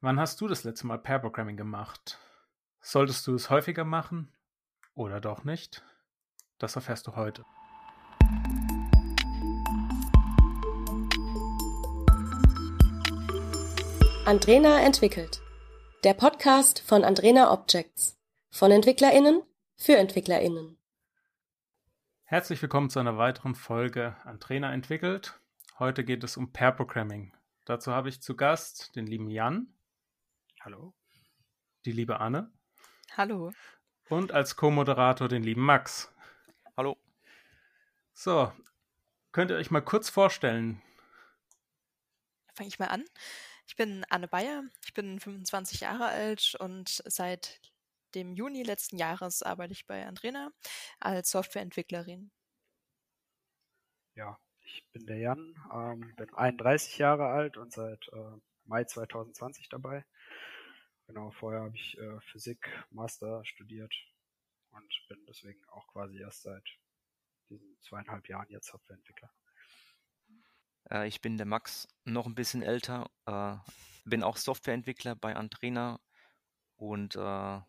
Wann hast du das letzte Mal Pair Programming gemacht? Solltest du es häufiger machen oder doch nicht? Das erfährst du heute. Andrena entwickelt. Der Podcast von Andrena Objects. Von EntwicklerInnen für EntwicklerInnen. Herzlich willkommen zu einer weiteren Folge Andrena entwickelt. Heute geht es um Pair Programming. Dazu habe ich zu Gast den lieben Jan. Hallo. Die liebe Anne. Hallo. Und als Co-Moderator den lieben Max. Hallo. So, könnt ihr euch mal kurz vorstellen? Fange ich mal an. Ich bin Anne Bayer, ich bin 25 Jahre alt und seit dem Juni letzten Jahres arbeite ich bei Andrena als Softwareentwicklerin. Ja, ich bin der Jan, ähm, bin 31 Jahre alt und seit äh, Mai 2020 dabei. Genau, vorher habe ich äh, Physik Master studiert und bin deswegen auch quasi erst seit diesen zweieinhalb Jahren jetzt Softwareentwickler. Äh, ich bin der Max, noch ein bisschen älter, äh, bin auch Softwareentwickler bei Antrena und äh,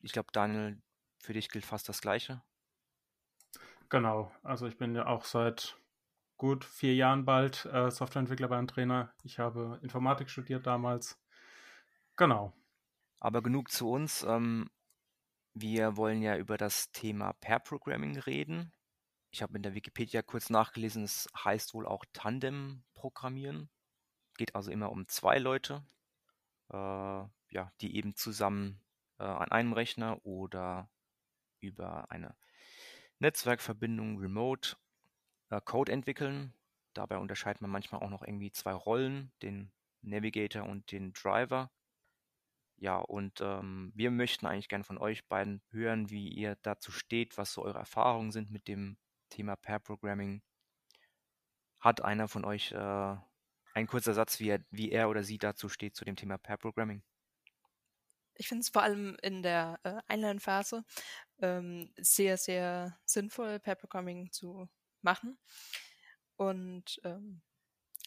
ich glaube, Daniel, für dich gilt fast das Gleiche. Genau, also ich bin ja auch seit gut vier Jahren bald äh, Softwareentwickler bei Antrena. Ich habe Informatik studiert damals. Genau. Aber genug zu uns. Ähm, wir wollen ja über das Thema Pair Programming reden. Ich habe in der Wikipedia kurz nachgelesen, es heißt wohl auch Tandem programmieren. Geht also immer um zwei Leute, äh, ja, die eben zusammen äh, an einem Rechner oder über eine Netzwerkverbindung remote äh, Code entwickeln. Dabei unterscheidet man manchmal auch noch irgendwie zwei Rollen, den Navigator und den Driver. Ja, und ähm, wir möchten eigentlich gerne von euch beiden hören, wie ihr dazu steht, was so eure Erfahrungen sind mit dem Thema Pair Programming. Hat einer von euch äh, ein kurzer Satz, wie er, wie er oder sie dazu steht zu dem Thema Pair Programming? Ich finde es vor allem in der äh, Einlernphase ähm, sehr, sehr sinnvoll, Pair Programming zu machen. Und ähm,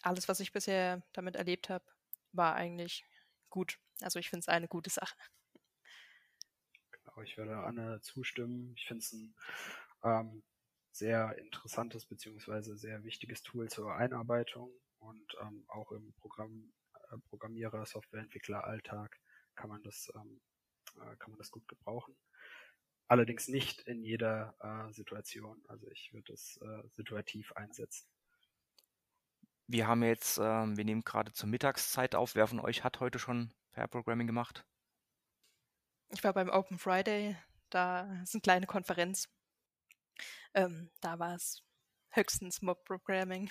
alles, was ich bisher damit erlebt habe, war eigentlich gut. Also ich finde es eine gute Sache. Genau, ich werde Anne zustimmen. Ich finde es ein ähm, sehr interessantes beziehungsweise sehr wichtiges Tool zur Einarbeitung und ähm, auch im Programm, äh, Programmierer, Softwareentwickler Alltag kann man das ähm, äh, kann man das gut gebrauchen. Allerdings nicht in jeder äh, Situation. Also ich würde es äh, situativ einsetzen. Wir haben jetzt, äh, wir nehmen gerade zur Mittagszeit auf. Wer von euch hat heute schon Pair Programming gemacht? Ich war beim Open Friday, da ist eine kleine Konferenz. Ähm, da war es höchstens Mob Programming.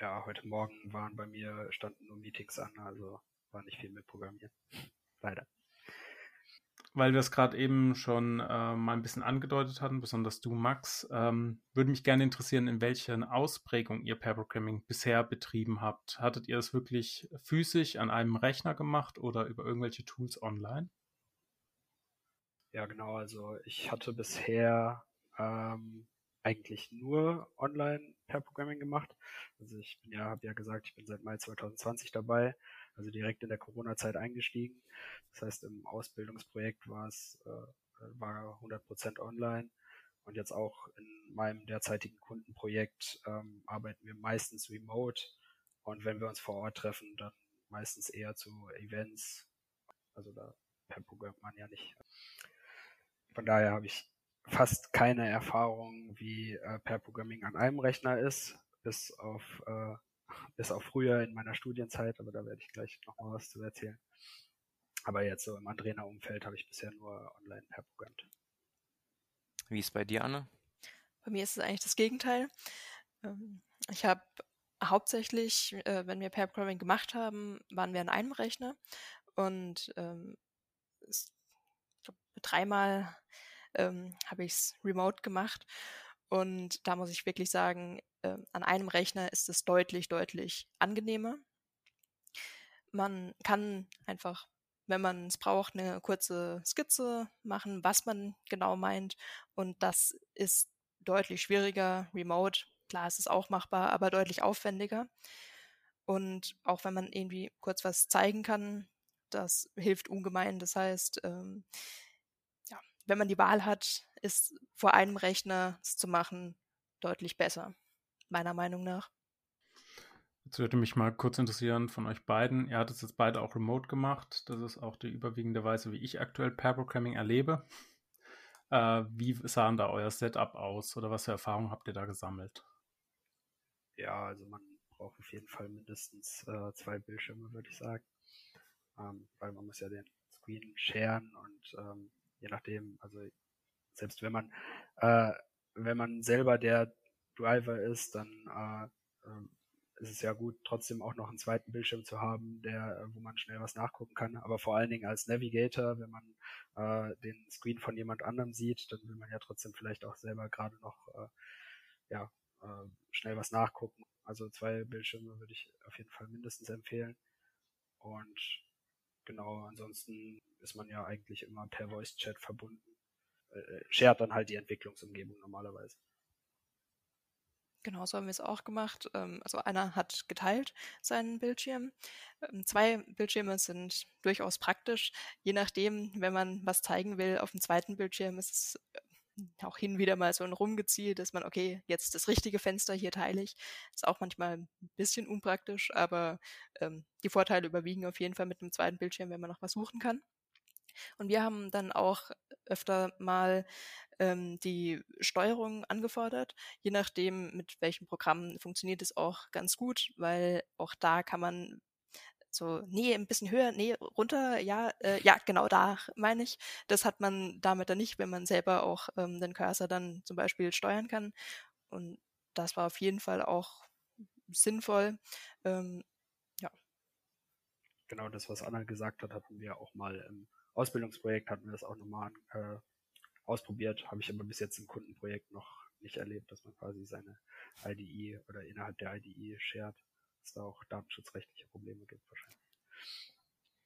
Ja, heute Morgen waren bei mir, standen nur Meetings an, also war nicht viel mit Programmieren. Leider. Weil wir es gerade eben schon äh, mal ein bisschen angedeutet hatten, besonders du, Max, ähm, würde mich gerne interessieren, in welcher Ausprägung ihr Pair Programming bisher betrieben habt. Hattet ihr es wirklich physisch an einem Rechner gemacht oder über irgendwelche Tools online? Ja, genau. Also ich hatte bisher ähm, eigentlich nur online Pair Programming gemacht. Also ich ja, habe ja gesagt, ich bin seit Mai 2020 dabei, also direkt in der Corona-Zeit eingestiegen. Das heißt, im Ausbildungsprojekt war es äh, war 100% online und jetzt auch in meinem derzeitigen Kundenprojekt ähm, arbeiten wir meistens remote und wenn wir uns vor Ort treffen, dann meistens eher zu Events. Also da per Programm man ja nicht. Von daher habe ich fast keine Erfahrung, wie äh, Pair Programming an einem Rechner ist, bis auf äh, bis auf früher in meiner Studienzeit, aber da werde ich gleich noch mal was zu erzählen. Aber jetzt so im Andrena-Umfeld habe ich bisher nur online Pair programmt. Wie ist bei dir, Anne? Bei mir ist es eigentlich das Gegenteil. Ähm, ich habe hauptsächlich, äh, wenn wir Pair Programming gemacht haben, waren wir an einem Rechner und ähm, dreimal ähm, habe ich es remote gemacht. Und da muss ich wirklich sagen, äh, an einem Rechner ist es deutlich, deutlich angenehmer. Man kann einfach, wenn man es braucht, eine kurze Skizze machen, was man genau meint. Und das ist deutlich schwieriger, remote. Klar, es ist auch machbar, aber deutlich aufwendiger. Und auch wenn man irgendwie kurz was zeigen kann, das hilft ungemein. Das heißt, ähm, wenn man die Wahl hat, ist vor einem Rechner es zu machen deutlich besser, meiner Meinung nach. Jetzt würde mich mal kurz interessieren von euch beiden. Ihr hattet es jetzt beide auch remote gemacht. Das ist auch die überwiegende Weise, wie ich aktuell Pair Programming erlebe. Äh, wie sah denn da euer Setup aus oder was für Erfahrungen habt ihr da gesammelt? Ja, also man braucht auf jeden Fall mindestens äh, zwei Bildschirme, würde ich sagen. Ähm, weil man muss ja den Screen sharen und ähm, je nachdem, also selbst wenn man äh, wenn man selber der Driver ist, dann äh, äh, ist es ja gut, trotzdem auch noch einen zweiten Bildschirm zu haben, der, äh, wo man schnell was nachgucken kann. Aber vor allen Dingen als Navigator, wenn man äh, den Screen von jemand anderem sieht, dann will man ja trotzdem vielleicht auch selber gerade noch äh, ja, äh, schnell was nachgucken. Also zwei Bildschirme würde ich auf jeden Fall mindestens empfehlen. Und genau, ansonsten ist man ja eigentlich immer per Voice Chat verbunden. Äh, äh, shared dann halt die Entwicklungsumgebung normalerweise. Genau, so haben wir es auch gemacht. Ähm, also einer hat geteilt seinen Bildschirm. Ähm, zwei Bildschirme sind durchaus praktisch. Je nachdem, wenn man was zeigen will, auf dem zweiten Bildschirm ist es auch hin wieder mal so ein Rumgeziehe, dass man, okay, jetzt das richtige Fenster hier teile ich. Ist auch manchmal ein bisschen unpraktisch, aber ähm, die Vorteile überwiegen auf jeden Fall mit einem zweiten Bildschirm, wenn man noch was suchen kann. Und wir haben dann auch öfter mal ähm, die Steuerung angefordert. Je nachdem, mit welchem Programm funktioniert es auch ganz gut, weil auch da kann man so, nee, ein bisschen höher, nee, runter, ja, äh, ja, genau da meine ich. Das hat man damit dann nicht, wenn man selber auch ähm, den Cursor dann zum Beispiel steuern kann. Und das war auf jeden Fall auch sinnvoll. Ähm, ja. Genau das, was Anna gesagt hat, hatten wir auch mal im Ausbildungsprojekt, hatten wir das auch nochmal äh, ausprobiert, habe ich aber bis jetzt im Kundenprojekt noch nicht erlebt, dass man quasi seine IDE oder innerhalb der IDE shared, dass da auch datenschutzrechtliche Probleme gibt wahrscheinlich.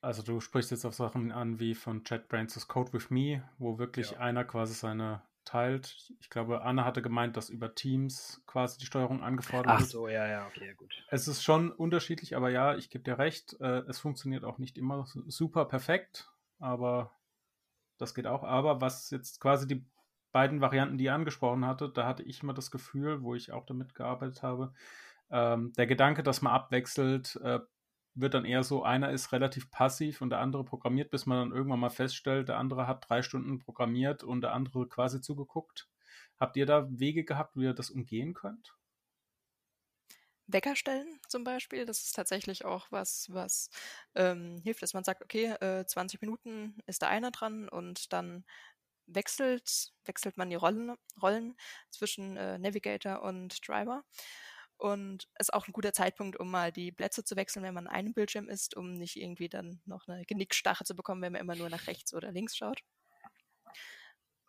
Also du sprichst jetzt auf Sachen an wie von JetBrains' Code with Me, wo wirklich ja. einer quasi seine teilt. Ich glaube, Anna hatte gemeint, dass über Teams quasi die Steuerung angefordert wird. Ach so, ja, ja, okay, gut. Es ist schon unterschiedlich, aber ja, ich gebe dir recht, äh, es funktioniert auch nicht immer super perfekt, aber das geht auch. Aber was jetzt quasi die beiden Varianten, die ihr angesprochen hattet, da hatte ich immer das Gefühl, wo ich auch damit gearbeitet habe, ähm, der Gedanke, dass man abwechselt, äh, wird dann eher so, einer ist relativ passiv und der andere programmiert, bis man dann irgendwann mal feststellt, der andere hat drei Stunden programmiert und der andere quasi zugeguckt. Habt ihr da Wege gehabt, wie ihr das umgehen könnt? Wecker stellen zum Beispiel. Das ist tatsächlich auch was, was ähm, hilft, dass man sagt, okay, äh, 20 Minuten ist da einer dran und dann wechselt, wechselt man die Rollen, Rollen zwischen äh, Navigator und Driver. Und es ist auch ein guter Zeitpunkt, um mal die Plätze zu wechseln, wenn man an einem Bildschirm ist, um nicht irgendwie dann noch eine Genickstache zu bekommen, wenn man immer nur nach rechts oder links schaut.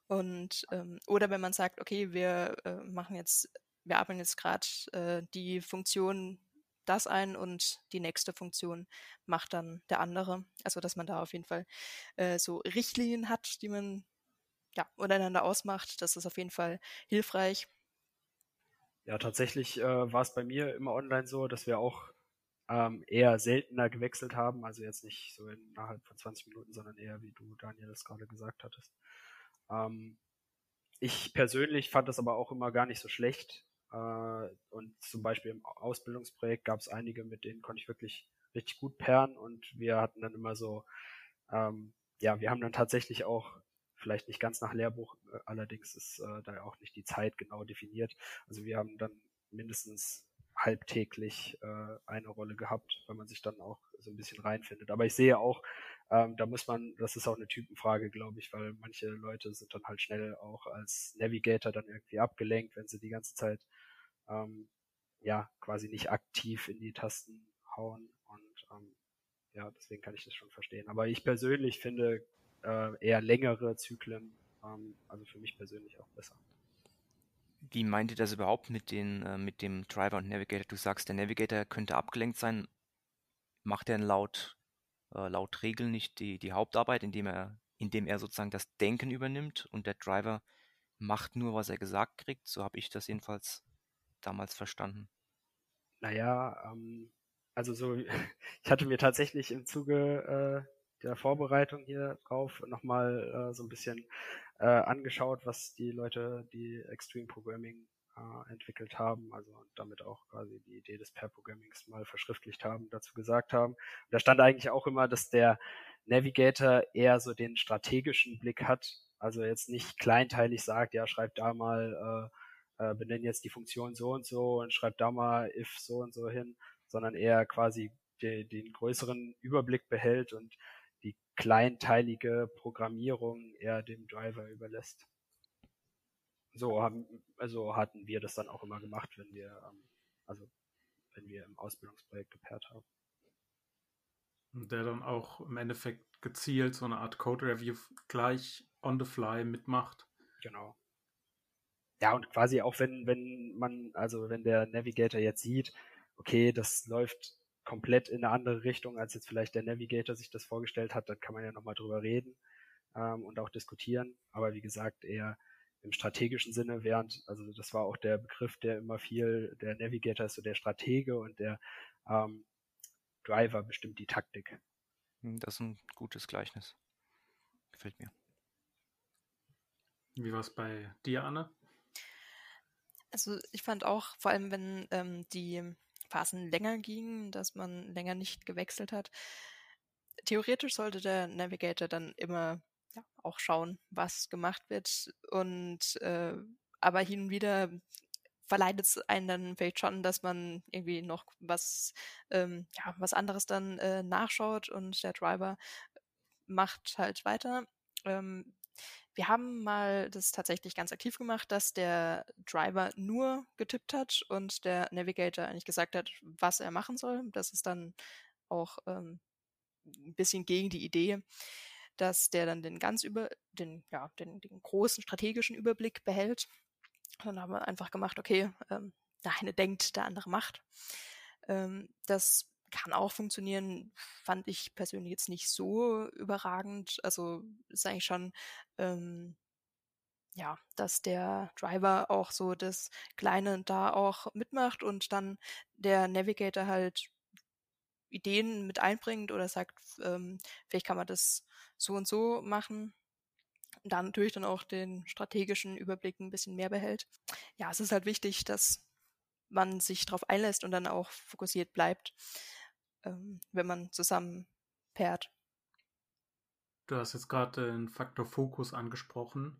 Und ähm, oder wenn man sagt, okay, wir äh, machen jetzt wir arbeiten jetzt gerade äh, die Funktion das ein und die nächste Funktion macht dann der andere. Also dass man da auf jeden Fall äh, so Richtlinien hat, die man ja untereinander ausmacht. Das ist auf jeden Fall hilfreich. Ja, tatsächlich äh, war es bei mir immer online so, dass wir auch ähm, eher seltener gewechselt haben. Also jetzt nicht so innerhalb von 20 Minuten, sondern eher, wie du, Daniel, das gerade gesagt hattest. Ähm, ich persönlich fand das aber auch immer gar nicht so schlecht, äh, und zum Beispiel im Ausbildungsprojekt gab es einige, mit denen konnte ich wirklich richtig gut perren und wir hatten dann immer so, ähm, ja, wir haben dann tatsächlich auch vielleicht nicht ganz nach Lehrbuch, äh, allerdings ist äh, da auch nicht die Zeit genau definiert. Also wir haben dann mindestens halbtäglich äh, eine Rolle gehabt, weil man sich dann auch so ein bisschen reinfindet. Aber ich sehe auch, ähm, da muss man, das ist auch eine Typenfrage, glaube ich, weil manche Leute sind dann halt schnell auch als Navigator dann irgendwie abgelenkt, wenn sie die ganze Zeit ähm, ja quasi nicht aktiv in die Tasten hauen und ähm, ja, deswegen kann ich das schon verstehen. Aber ich persönlich finde äh, eher längere Zyklen, ähm, also für mich persönlich auch besser. Wie meint ihr das überhaupt mit, den, äh, mit dem Driver und Navigator? Du sagst, der Navigator könnte abgelenkt sein. Macht er laut, äh, laut Regeln nicht die, die Hauptarbeit, indem er, indem er sozusagen das Denken übernimmt und der Driver macht nur, was er gesagt kriegt? So habe ich das jedenfalls damals verstanden. Naja, ähm, also so, ich hatte mir tatsächlich im Zuge äh, der Vorbereitung hier drauf nochmal äh, so ein bisschen äh, angeschaut, was die Leute, die Extreme Programming äh, entwickelt haben, also damit auch quasi die Idee des Pair-Programmings mal verschriftlicht haben, dazu gesagt haben. Und da stand eigentlich auch immer, dass der Navigator eher so den strategischen Blick hat, also jetzt nicht kleinteilig sagt, ja, schreib da mal, äh, äh, benenn jetzt die Funktion so und so und schreib da mal if so und so hin, sondern eher quasi de, den größeren Überblick behält und die kleinteilige Programmierung eher dem Driver überlässt so haben, also hatten wir das dann auch immer gemacht, wenn wir, ähm, also wenn wir im Ausbildungsprojekt gepaart haben. Und der dann auch im Endeffekt gezielt so eine Art Code Review gleich on the fly mitmacht. Genau. Ja, und quasi auch wenn, wenn man, also wenn der Navigator jetzt sieht, okay, das läuft komplett in eine andere Richtung, als jetzt vielleicht der Navigator sich das vorgestellt hat, dann kann man ja nochmal drüber reden ähm, und auch diskutieren. Aber wie gesagt, eher im strategischen Sinne, während, also das war auch der Begriff, der immer viel, der Navigator ist so der Stratege und der ähm, Driver bestimmt die Taktik. Hm, das ist ein gutes Gleichnis. Gefällt mir. Wie war es bei dir, Anne? Also ich fand auch, vor allem wenn ähm, die Phasen länger gingen, dass man länger nicht gewechselt hat, theoretisch sollte der Navigator dann immer ja, auch schauen, was gemacht wird. Und äh, aber hin und wieder verleitet es einen dann vielleicht schon, dass man irgendwie noch was, ähm, ja, was anderes dann äh, nachschaut und der Driver macht halt weiter. Ähm, wir haben mal das tatsächlich ganz aktiv gemacht, dass der Driver nur getippt hat und der Navigator eigentlich gesagt hat, was er machen soll. Das ist dann auch ähm, ein bisschen gegen die Idee dass der dann den ganz über, den, ja, den, den großen strategischen Überblick behält. dann haben wir einfach gemacht, okay, ähm, der eine denkt, der andere macht. Ähm, das kann auch funktionieren, fand ich persönlich jetzt nicht so überragend. Also ist eigentlich schon, ähm, ja, dass der Driver auch so das Kleine da auch mitmacht und dann der Navigator halt Ideen mit einbringt oder sagt, ähm, vielleicht kann man das so und so machen. Und da natürlich dann auch den strategischen Überblick ein bisschen mehr behält. Ja, es ist halt wichtig, dass man sich darauf einlässt und dann auch fokussiert bleibt, ähm, wenn man zusammen pairt. Du hast jetzt gerade den Faktor Fokus angesprochen.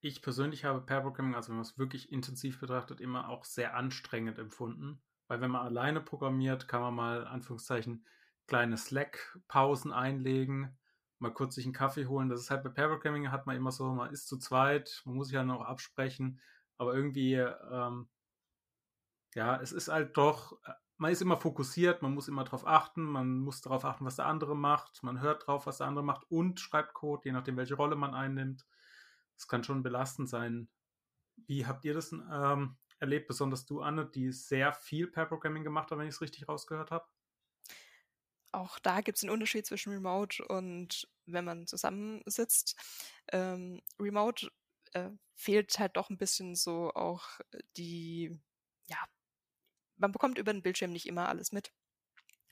Ich persönlich habe Pair Programming, also wenn man es wirklich intensiv betrachtet, immer auch sehr anstrengend empfunden. Weil wenn man alleine programmiert, kann man mal, Anführungszeichen, kleine Slack-Pausen einlegen, mal kurz sich einen Kaffee holen. Das ist halt bei Pair Programming hat man immer so, man ist zu zweit, man muss sich ja noch absprechen, aber irgendwie, ähm, ja, es ist halt doch, man ist immer fokussiert, man muss immer darauf achten, man muss darauf achten, was der andere macht, man hört drauf, was der andere macht und schreibt Code, je nachdem, welche Rolle man einnimmt. Das kann schon belastend sein. Wie habt ihr das ähm, erlebt, besonders du, Anne, die sehr viel per Programming gemacht hat, wenn ich es richtig rausgehört habe? Auch da gibt es einen Unterschied zwischen Remote und wenn man zusammensitzt. Ähm, Remote äh, fehlt halt doch ein bisschen so auch die, ja, man bekommt über den Bildschirm nicht immer alles mit.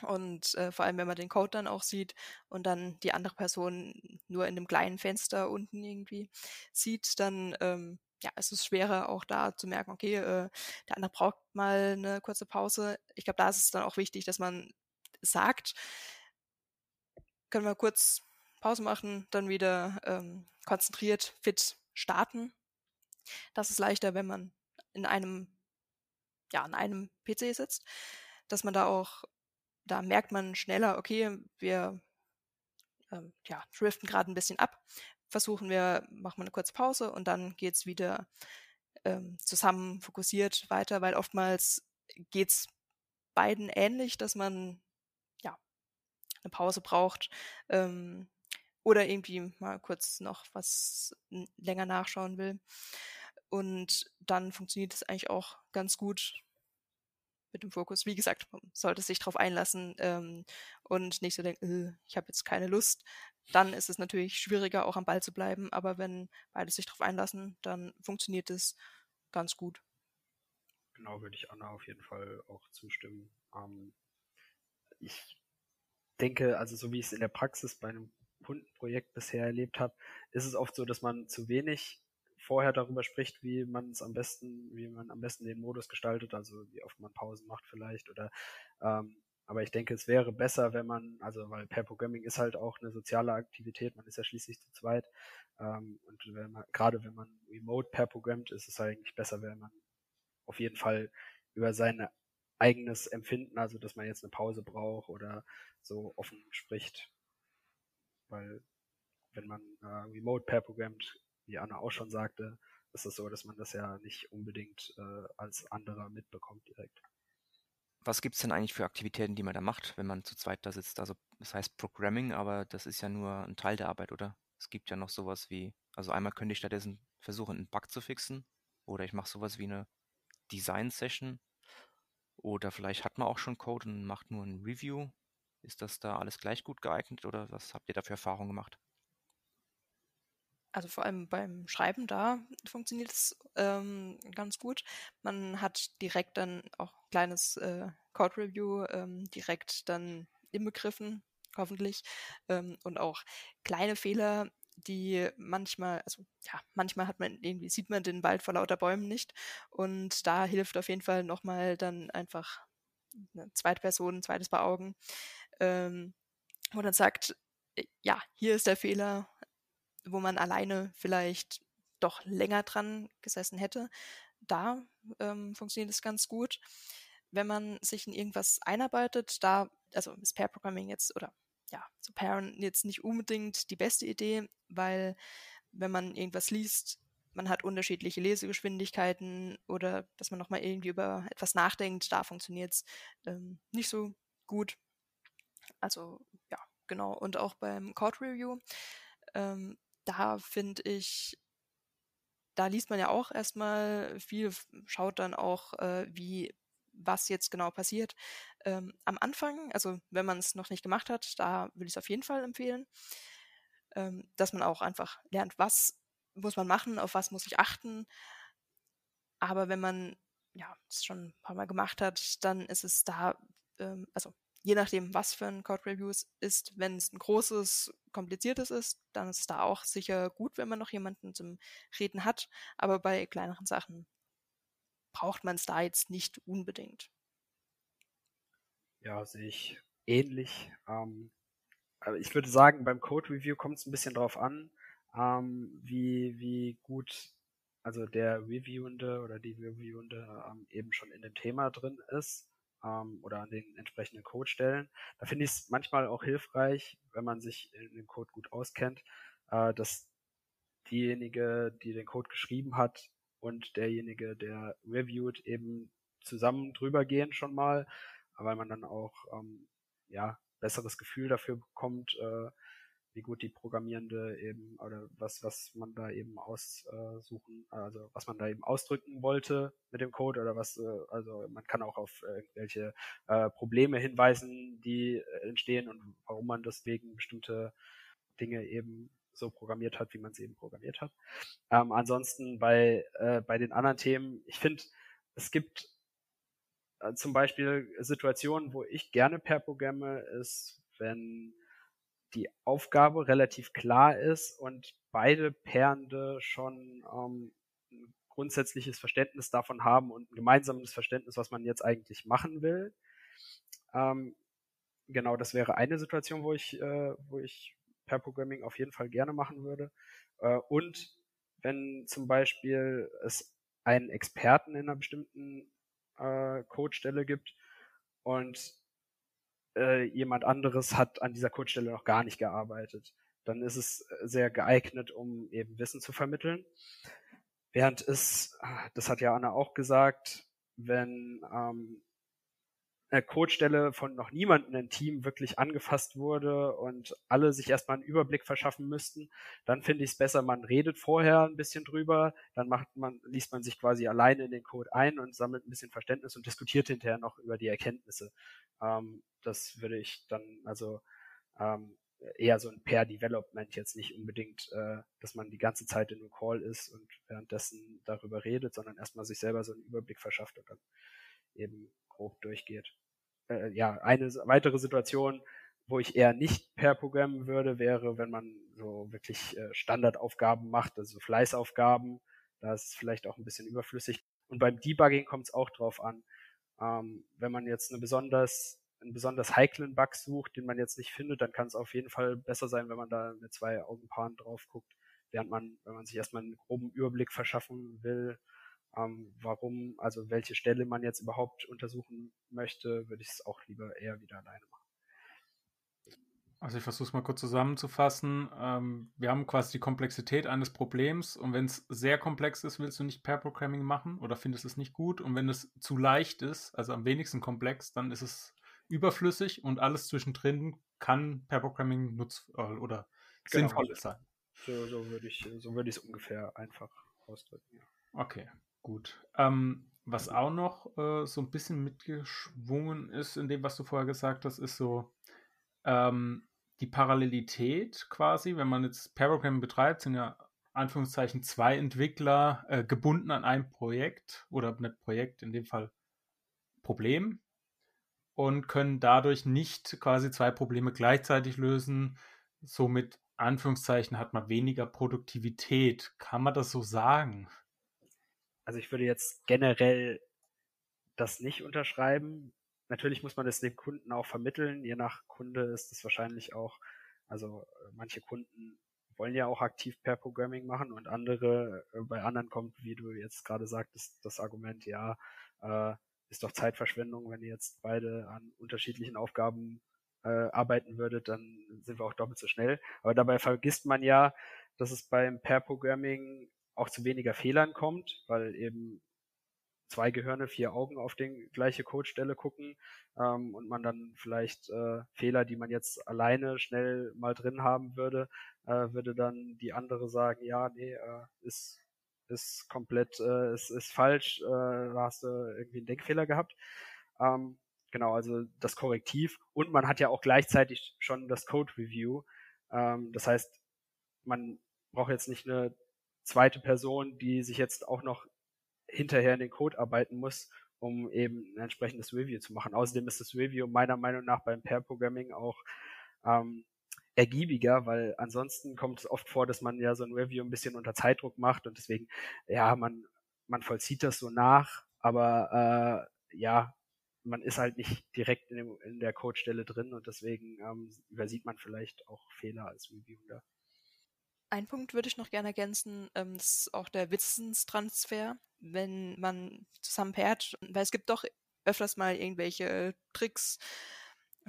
Und äh, vor allem, wenn man den Code dann auch sieht und dann die andere Person nur in dem kleinen Fenster unten irgendwie sieht, dann ähm, ja, es ist schwerer auch da zu merken, okay, äh, der andere braucht mal eine kurze Pause. Ich glaube, da ist es dann auch wichtig, dass man sagt, können wir kurz Pause machen, dann wieder ähm, konzentriert, fit starten. Das ist leichter, wenn man in einem, ja, an einem PC sitzt, dass man da auch, da merkt man schneller, okay, wir ähm, ja, driften gerade ein bisschen ab versuchen wir, machen wir eine kurze Pause und dann geht's wieder ähm, zusammen fokussiert weiter, weil oftmals geht's beiden ähnlich, dass man ja eine Pause braucht ähm, oder irgendwie mal kurz noch was länger nachschauen will. Und dann funktioniert es eigentlich auch ganz gut mit dem Fokus. Wie gesagt, man sollte sich darauf einlassen ähm, und nicht so denken, äh, ich habe jetzt keine Lust. Dann ist es natürlich schwieriger, auch am Ball zu bleiben. Aber wenn beide sich darauf einlassen, dann funktioniert es ganz gut. Genau, würde ich Anna auf jeden Fall auch zustimmen. Ähm, ich denke, also so wie ich es in der Praxis bei einem Kundenprojekt bisher erlebt habe, ist es oft so, dass man zu wenig vorher darüber spricht, wie man es am besten, wie man am besten den Modus gestaltet, also wie oft man Pausen macht vielleicht oder ähm, aber ich denke, es wäre besser, wenn man, also weil Pair Programming ist halt auch eine soziale Aktivität, man ist ja schließlich zu zweit. Ähm, und wenn man, gerade wenn man remote Pair programmt, ist es eigentlich besser, wenn man auf jeden Fall über sein eigenes Empfinden, also dass man jetzt eine Pause braucht oder so offen spricht. Weil wenn man äh, remote Pair programmt, wie Anna auch schon sagte, ist es so, dass man das ja nicht unbedingt äh, als anderer mitbekommt direkt was gibt es denn eigentlich für Aktivitäten, die man da macht, wenn man zu zweit da sitzt? Also das heißt Programming, aber das ist ja nur ein Teil der Arbeit, oder? Es gibt ja noch sowas wie, also einmal könnte ich stattdessen versuchen, einen Bug zu fixen, oder ich mache sowas wie eine Design-Session, oder vielleicht hat man auch schon Code und macht nur ein Review. Ist das da alles gleich gut geeignet, oder was habt ihr da für Erfahrungen gemacht? Also vor allem beim Schreiben da funktioniert es ähm, ganz gut. Man hat direkt dann auch kleines äh, Code Review ähm, direkt dann inbegriffen, hoffentlich. Ähm, und auch kleine Fehler, die manchmal, also ja, manchmal hat man irgendwie, sieht man den Wald vor lauter Bäumen nicht. Und da hilft auf jeden Fall nochmal dann einfach eine zweite Person, ein zweites Paar Augen, ähm, wo dann sagt, äh, ja, hier ist der Fehler, wo man alleine vielleicht doch länger dran gesessen hätte. Da ähm, funktioniert es ganz gut. Wenn man sich in irgendwas einarbeitet, da, also ist Pair Programming jetzt oder ja, zu pairen jetzt nicht unbedingt die beste Idee, weil wenn man irgendwas liest, man hat unterschiedliche Lesegeschwindigkeiten oder dass man nochmal irgendwie über etwas nachdenkt, da funktioniert es ähm, nicht so gut. Also ja, genau. Und auch beim Code Review ähm, da finde ich, da liest man ja auch erstmal viel, schaut dann auch, äh, wie, was jetzt genau passiert. Ähm, am Anfang, also wenn man es noch nicht gemacht hat, da würde ich es auf jeden Fall empfehlen, ähm, dass man auch einfach lernt, was muss man machen, auf was muss ich achten. Aber wenn man ja es schon ein paar Mal gemacht hat, dann ist es da, ähm, also je nachdem, was für ein Code Review es ist, wenn es ein großes, kompliziertes ist, dann ist es da auch sicher gut, wenn man noch jemanden zum Reden hat. Aber bei kleineren Sachen braucht man es da jetzt nicht unbedingt. Ja, sehe ich ähnlich. Ähm, aber ich würde sagen, beim Code Review kommt es ein bisschen drauf an, ähm, wie, wie gut also der Reviewende oder die Reviewende ähm, eben schon in dem Thema drin ist ähm, oder an den entsprechenden Codestellen. Da finde ich es manchmal auch hilfreich, wenn man sich in dem Code gut auskennt, äh, dass diejenige, die den Code geschrieben hat und derjenige, der reviewt, eben zusammen drüber gehen schon mal, weil man dann auch ähm, ja besseres Gefühl dafür bekommt, äh, wie gut die Programmierende eben oder was, was man da eben aussuchen, also was man da eben ausdrücken wollte mit dem Code oder was, äh, also man kann auch auf irgendwelche äh, Probleme hinweisen, die entstehen und warum man deswegen bestimmte Dinge eben so programmiert hat, wie man sie eben programmiert hat. Ähm, ansonsten bei, äh, bei den anderen Themen, ich finde, es gibt äh, zum Beispiel Situationen, wo ich gerne per Programme ist, wenn die Aufgabe relativ klar ist und beide Pairende schon ähm, ein grundsätzliches Verständnis davon haben und ein gemeinsames Verständnis, was man jetzt eigentlich machen will. Ähm, genau, das wäre eine Situation, wo ich, äh, wo ich Pair Programming auf jeden Fall gerne machen würde. Äh, und wenn zum Beispiel es einen Experten in einer bestimmten äh, Codestelle gibt und äh, jemand anderes hat an dieser Codestelle noch gar nicht gearbeitet. Dann ist es äh, sehr geeignet, um eben Wissen zu vermitteln. Während es, das hat ja Anna auch gesagt, wenn ähm, eine Codestelle von noch niemandem im Team wirklich angefasst wurde und alle sich erstmal einen Überblick verschaffen müssten, dann finde ich es besser, man redet vorher ein bisschen drüber, dann macht man, liest man sich quasi alleine in den Code ein und sammelt ein bisschen Verständnis und diskutiert hinterher noch über die Erkenntnisse. Ähm, das würde ich dann, also ähm, eher so ein Pair-Development jetzt nicht unbedingt, äh, dass man die ganze Zeit in einem Call ist und währenddessen darüber redet, sondern erstmal sich selber so einen Überblick verschafft und dann eben grob durchgeht. äh, ja, eine weitere Situation, wo ich eher nicht per programmen würde, wäre, wenn man so wirklich äh, Standardaufgaben macht, also Fleißaufgaben. Da ist es vielleicht auch ein bisschen überflüssig. Und beim Debugging kommt es auch drauf an. Ähm, wenn man jetzt eine besonders, einen besonders heiklen Bug sucht, den man jetzt nicht findet, dann kann es auf jeden Fall besser sein, wenn man da mit zwei Augenpaaren drauf guckt. Während man, wenn man sich erstmal einen groben Überblick verschaffen will, ähm, warum, also welche Stelle man jetzt überhaupt untersuchen möchte, würde ich es auch lieber eher wieder alleine machen. Also ich versuche es mal kurz zusammenzufassen. Ähm, wir haben quasi die Komplexität eines Problems und wenn es sehr komplex ist, willst du nicht Pair Programming machen oder findest es nicht gut und wenn es zu leicht ist, also am wenigsten komplex, dann ist es überflüssig und alles zwischendrin kann Pair Programming nutz äh, oder genau. sinnvoll sein. So, so würde ich so würde ich es ungefähr einfach ausdrücken. Okay, gut. Ähm, was auch noch äh, so ein bisschen mitgeschwungen ist in dem, was du vorher gesagt hast, ist so ähm, die Parallelität quasi, wenn man jetzt Paragram betreibt, sind ja Anführungszeichen zwei Entwickler äh, gebunden an ein Projekt oder nicht Projekt, in dem Fall Problem und können dadurch nicht quasi zwei Probleme gleichzeitig lösen. Somit Anführungszeichen hat man weniger Produktivität. Kann man das so sagen? Also ich würde jetzt generell das nicht unterschreiben. Natürlich muss man es dem Kunden auch vermitteln. Je nach Kunde ist es wahrscheinlich auch, also manche Kunden wollen ja auch aktiv per Programming machen und andere, äh, bei anderen kommt, wie du jetzt gerade sagtest, das Argument, ja, äh, ist doch Zeitverschwendung, wenn ihr jetzt beide an unterschiedlichen Aufgaben äh, arbeiten würdet, dann sind wir auch doppelt so schnell. Aber dabei vergisst man ja, dass es beim Pair Programming auch zu weniger Fehlern kommt, weil eben zwei Gehirne, vier Augen auf die gleiche Codestelle gucken ähm, und man dann vielleicht äh, Fehler, die man jetzt alleine schnell mal drin haben würde, äh, würde dann die andere sagen, ja, nee, äh, ist ist komplett, äh, ist, ist falsch, äh, da hast du irgendwie einen Denkfehler gehabt. Ähm, genau, also das Korrektiv und man hat ja auch gleichzeitig schon das Code Review. Ähm, das heißt, man braucht jetzt nicht eine zweite Person, die sich jetzt auch noch hinterher in den Code arbeiten muss, um eben ein entsprechendes Review zu machen. Außerdem ist das Review meiner Meinung nach beim Pair Programming auch ähm, ergiebiger, weil ansonsten kommt es oft vor, dass man ja so ein Review ein bisschen unter Zeitdruck macht und deswegen, ja, man, man vollzieht das so nach, aber äh, ja, man ist halt nicht direkt in, dem, in der Codestelle drin und deswegen ähm, übersieht man vielleicht auch Fehler als Reviewer. Ein Punkt würde ich noch gerne ergänzen, ähm, das ist auch der Wissenstransfer, wenn man zusammen pairt, weil es gibt doch öfters mal irgendwelche Tricks,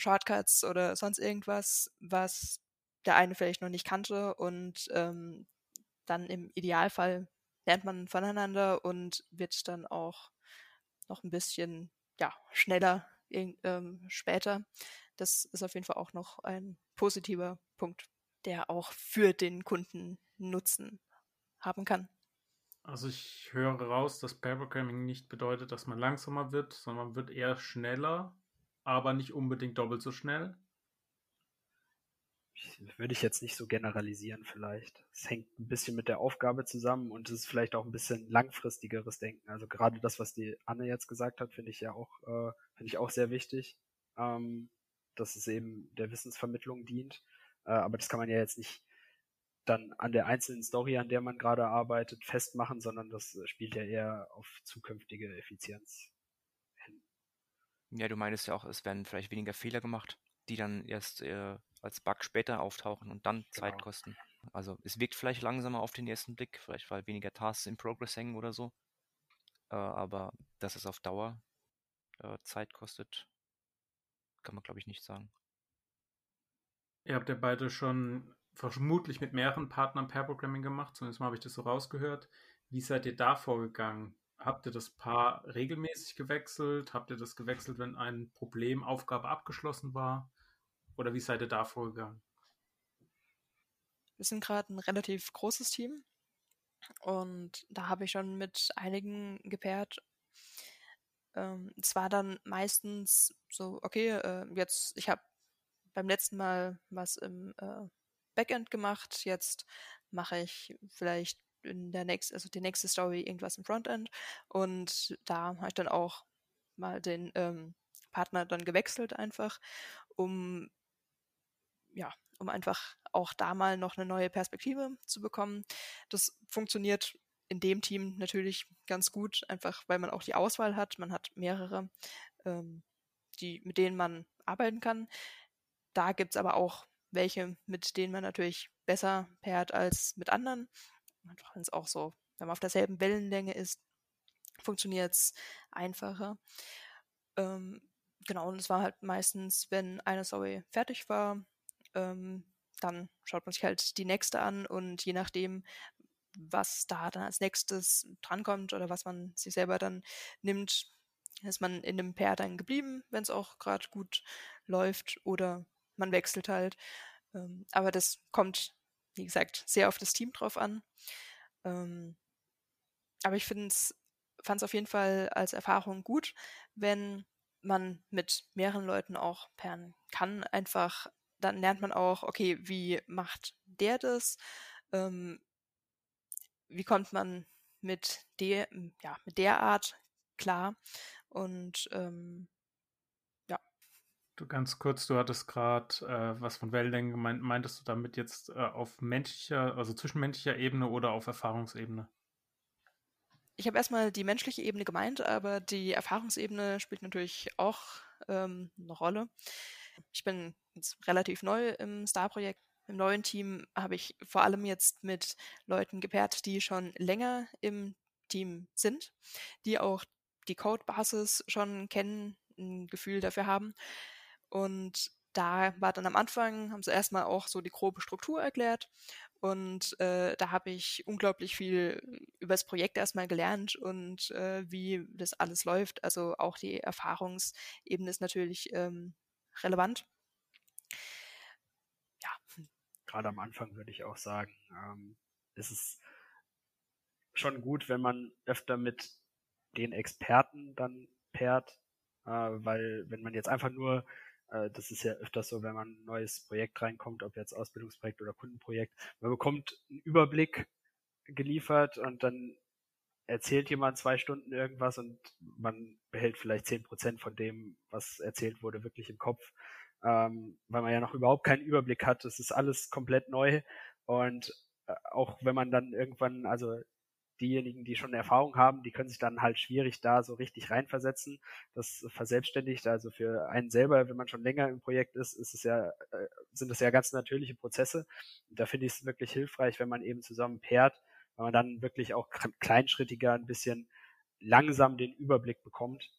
Shortcuts oder sonst irgendwas, was der eine vielleicht noch nicht kannte und ähm, dann im Idealfall lernt man voneinander und wird dann auch noch ein bisschen ja, schneller ähm, später. Das ist auf jeden Fall auch noch ein positiver Punkt der auch für den Kunden Nutzen haben kann. Also ich höre raus, dass Pair Programming nicht bedeutet, dass man langsamer wird, sondern man wird eher schneller, aber nicht unbedingt doppelt so schnell. Würde ich jetzt nicht so generalisieren vielleicht. Es hängt ein bisschen mit der Aufgabe zusammen und es ist vielleicht auch ein bisschen langfristigeres Denken. Also gerade das, was die Anne jetzt gesagt hat, finde ich ja auch, äh, finde ich auch sehr wichtig, ähm, dass es eben der Wissensvermittlung dient. Äh, aber das kann man ja jetzt nicht dann an der einzelnen Story, an der man gerade arbeitet, festmachen, sondern das spielt ja eher auf zukünftige Effizienz. Ja, du meinst ja auch, es werden vielleicht weniger Fehler gemacht, die dann erst äh, als Bug später auftauchen und dann genau. Zeit kosten. Also es wirkt vielleicht langsamer auf den ersten Blick, vielleicht weil weniger Tasks in Progress hängen oder so. Äh, aber dass es auf Dauer äh, Zeit kostet, kann man glaube ich nicht sagen. Ihr habt ja beide schon vermutlich mit mehreren Partnern Pair Programming gemacht, zumindest mal habe ich das so rausgehört. Wie seid ihr da vorgegangen? Habt ihr das Paar regelmäßig gewechselt? Habt ihr das gewechselt, wenn ein Problem, Aufgabe abgeschlossen war? Oder wie seid ihr da vorgegangen? Wir sind gerade ein relativ großes Team und da habe ich schon mit einigen gepaart. Ähm, es war dann meistens so, okay, äh, jetzt, ich habe beim letzten Mal was im äh, Backend gemacht, jetzt mache ich vielleicht in der nächsten, also die nächste Story irgendwas im Frontend und da habe ich dann auch mal den ähm, Partner dann gewechselt einfach, um ja, um einfach auch da mal noch eine neue Perspektive zu bekommen. Das funktioniert in dem Team natürlich ganz gut, einfach weil man auch die Auswahl hat. Man hat mehrere, ähm, die, mit denen man arbeiten kann. Da gibt es aber auch welche, mit denen man natürlich besser pairt als mit anderen. Wenn es auch so, wenn man auf derselben Wellenlänge ist, funktioniert es einfacher. Ähm, genau, und es war halt meistens, wenn eine Story fertig war, ähm, dann schaut man sich halt die nächste an und je nachdem, was da dann als nächstes drankommt oder was man sich selber dann nimmt, ist man in dem Pair dann geblieben, wenn es auch gerade gut läuft oder man wechselt halt. Ähm, aber das kommt, wie gesagt, sehr auf das Team drauf an. Ähm, aber ich fand es auf jeden Fall als Erfahrung gut, wenn man mit mehreren Leuten auch pairen kann. Einfach, dann lernt man auch, okay, wie macht der das? Ähm, wie kommt man mit der, ja, mit der Art klar? Und ähm. Du ganz kurz, du hattest gerade äh, was von Wellenlänge gemeint. Meintest du damit jetzt äh, auf menschlicher, also zwischenmenschlicher Ebene oder auf Erfahrungsebene? Ich habe erstmal die menschliche Ebene gemeint, aber die Erfahrungsebene spielt natürlich auch ähm, eine Rolle. Ich bin jetzt relativ neu im Star-Projekt. Im neuen Team habe ich vor allem jetzt mit Leuten gepaart, die schon länger im Team sind, die auch die Codebasis schon kennen, ein Gefühl dafür haben. Und da war dann am Anfang, haben sie erstmal auch so die grobe Struktur erklärt. Und äh, da habe ich unglaublich viel über das Projekt erstmal gelernt und äh, wie das alles läuft. Also auch die Erfahrungsebene ist natürlich ähm, relevant. Ja. Gerade am Anfang würde ich auch sagen, ähm, ist es schon gut, wenn man öfter mit den Experten dann pairt, äh, weil wenn man jetzt einfach nur, das ist ja öfters so, wenn man ein neues Projekt reinkommt, ob jetzt Ausbildungsprojekt oder Kundenprojekt, man bekommt einen Überblick geliefert und dann erzählt jemand zwei Stunden irgendwas und man behält vielleicht zehn Prozent von dem, was erzählt wurde, wirklich im Kopf, ähm, weil man ja noch überhaupt keinen Überblick hat. Es ist alles komplett neu. Und äh, auch wenn man dann irgendwann, also diejenigen, die schon Erfahrung haben, die können sich dann halt schwierig da so richtig reinversetzen. Das verselbstständigt also für einen selber, wenn man schon länger im Projekt ist, ist es ja, äh, sind es ja ganz natürliche Prozesse. Da finde ich es wirklich hilfreich, wenn man eben zusammen pairt, weil man dann wirklich auch kleinschrittiger ein bisschen langsam den Überblick bekommt.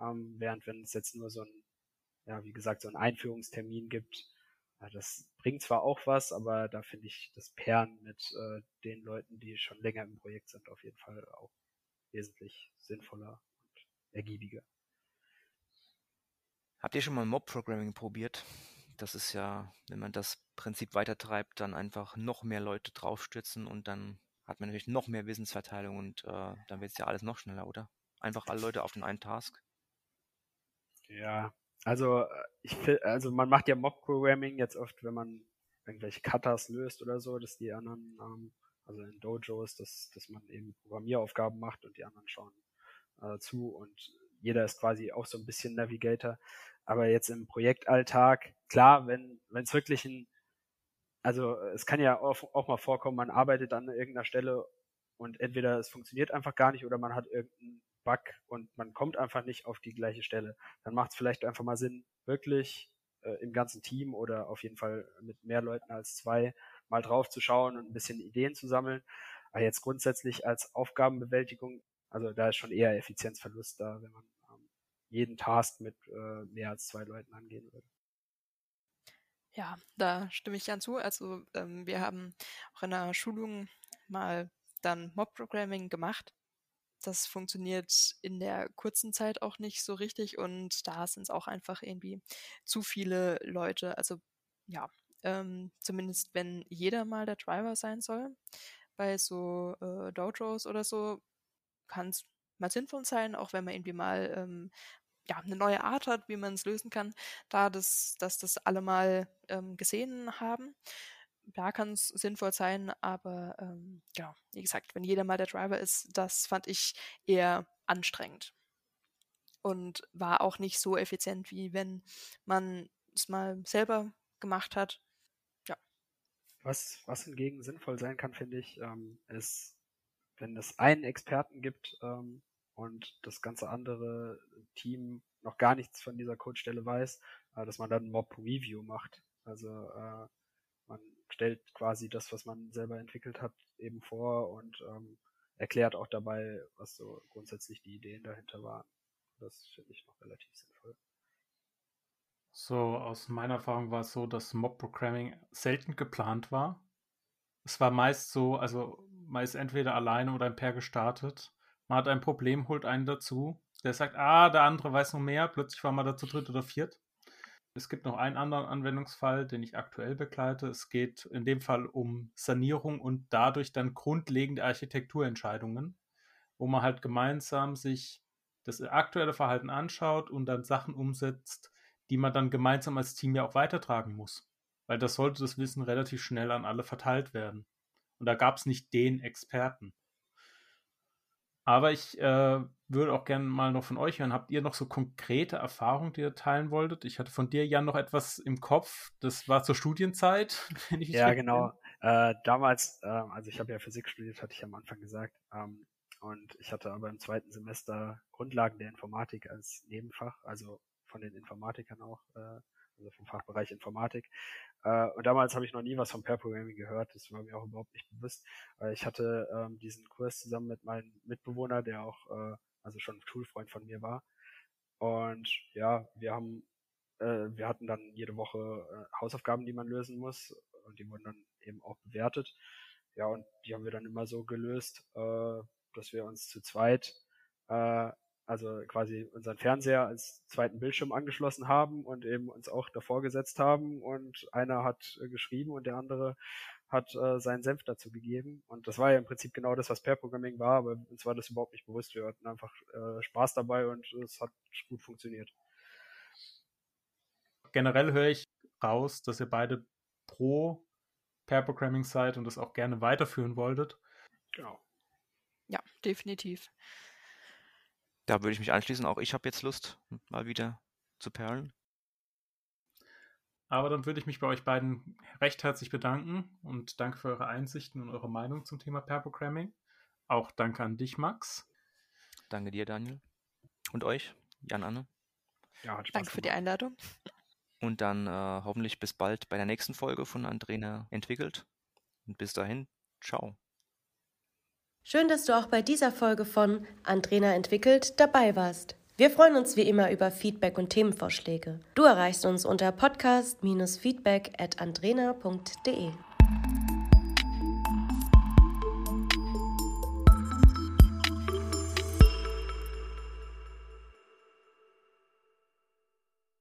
Ähm, während wenn es jetzt nur so ein, ja, wie gesagt, so ein Einführungstermin gibt, ja, das bringt zwar auch was, aber da finde ich das Pairen mit äh, den Leuten, die schon länger im Projekt sind, auf jeden Fall auch wesentlich sinnvoller und ergiebiger. Habt ihr schon mal Mob-Programming probiert? Das ist ja, wenn man das Prinzip weitertreibt, dann einfach noch mehr Leute draufstützen und dann hat man natürlich noch mehr Wissensverteilung und äh, dann wird es ja alles noch schneller, oder? Einfach alle Leute auf den einen Task. Ja, also, äh, ich also man macht ja Mob-Programming jetzt oft, wenn man irgendwelche Cutters löst oder so, dass die anderen, ähm, also in Dojos, dass, dass man eben Programmieraufgaben macht und die anderen schauen äh, zu und jeder ist quasi auch so ein bisschen Navigator. Aber jetzt im Projektalltag, klar, wenn es wirklich ein, also es kann ja auch, auch mal vorkommen, man arbeitet an irgendeiner Stelle und entweder es funktioniert einfach gar nicht oder man hat irgendein Bug und man kommt einfach nicht auf die gleiche Stelle, dann macht es vielleicht einfach mal Sinn, wirklich äh, im ganzen Team oder auf jeden Fall mit mehr Leuten als zwei mal drauf zu schauen und ein bisschen Ideen zu sammeln. Aber jetzt grundsätzlich als Aufgabenbewältigung, also da ist schon eher Effizienzverlust da, wenn man ähm, jeden Task mit äh, mehr als zwei Leuten angehen würde. Ja, da stimme ich gern zu. Also ähm, wir haben auch in der Schulung mal dann Mob-Programming gemacht das funktioniert in der kurzen Zeit auch nicht so richtig und da sind es auch einfach irgendwie zu viele Leute. Also ja, ähm, zumindest wenn jeder mal der Driver sein soll, bei so äh, Dojos oder so kann es mal sinnvoll sein, auch wenn man irgendwie mal ähm, ja, eine neue Art hat, wie man es lösen kann, da das, dass das alle mal ähm, gesehen haben da kann es sinnvoll sein, aber ähm, ja, wie gesagt, wenn jeder mal der Driver ist, das fand ich eher anstrengend. und war auch nicht so effizient, wie wenn man es mal selber gemacht hat. Ja. Was, was hingegen sinnvoll sein kann, finde ich, ähm, ist, wenn es einen Experten gibt ähm, und das ganze andere Team noch gar nichts von dieser Codestelle weiß, äh, dass man dann ein Mob-Review macht. Also äh, stellt quasi das, was man selber entwickelt hat, eben vor und ähm, erklärt auch dabei, was so grundsätzlich die Ideen dahinter waren. Das finde ich noch relativ sinnvoll. So, aus meiner Erfahrung war es so, dass Mob-Programming selten geplant war. Es war meist so, also man ist entweder alleine oder ein Pair gestartet. Man hat ein Problem, holt einen dazu. Der sagt, ah, der andere weiß noch mehr. Plötzlich war man da zu dritt oder viert. Es gibt noch einen anderen Anwendungsfall, den ich aktuell begleite. Es geht in dem Fall um Sanierung und dadurch dann grundlegende Architekturentscheidungen, wo man halt gemeinsam sich das aktuelle Verhalten anschaut und dann Sachen umsetzt, die man dann gemeinsam als Team ja auch weitertragen muss. Weil das sollte das Wissen relativ schnell an alle verteilt werden. Und da gab es nicht den Experten. Aber ich äh, würde auch gerne mal noch von euch hören. Habt ihr noch so konkrete Erfahrungen, die ihr teilen wolltet? Ich hatte von dir, Jan, noch etwas im Kopf. Das war zur Studienzeit. ja, genau. Äh, damals, äh, also ich habe ja Physik studiert, hatte ich am Anfang gesagt. Ähm, und ich hatte aber im zweiten Semester Grundlagen der Informatik als Nebenfach, also von den Informatikern auch, äh, also vom Fachbereich Informatik. Äh, und damals habe ich noch nie was vom Pair Programming gehört, das war mir auch überhaupt nicht bewusst. Äh, ich hatte ähm, diesen Kurs zusammen mit meinem Mitbewohner, der auch äh, also schon ein Schulfreund von mir war. Und ja, wir haben, äh, wir hatten dann jede Woche äh, Hausaufgaben, die man lösen muss, und die wurden dann eben auch bewertet. Ja, und die haben wir dann immer so gelöst, äh, dass wir uns zu zweit äh, also quasi unseren Fernseher als zweiten Bildschirm angeschlossen haben und eben uns auch davor gesetzt haben und einer hat äh, geschrieben und der andere hat äh, seinen Senf dazu gegeben. Und das war ja im Prinzip genau das, was Pair-Programming war, aber uns war das überhaupt nicht bewusst. Wir hatten einfach äh, Spaß dabei und es hat gut funktioniert. Generell höre ich raus, dass ihr beide pro Pair-Programming seid und das auch gerne weiterführen wolltet. Genau. Ja, definitiv. Da würde ich mich anschließen. Auch ich habe jetzt Lust, mal wieder zu perlen. Aber dann würde ich mich bei euch beiden recht herzlich bedanken und danke für eure Einsichten und eure Meinung zum Thema Pair Programming. Auch danke an dich, Max. Danke dir, Daniel. Und euch, Jan Anne. Ja, hat Spaß danke für die Einladung. Und dann äh, hoffentlich bis bald bei der nächsten Folge von Andrena entwickelt. Und bis dahin, ciao. Schön, dass du auch bei dieser Folge von Andrena entwickelt dabei warst. Wir freuen uns wie immer über Feedback und Themenvorschläge. Du erreichst uns unter podcast-feedback at andrena.de.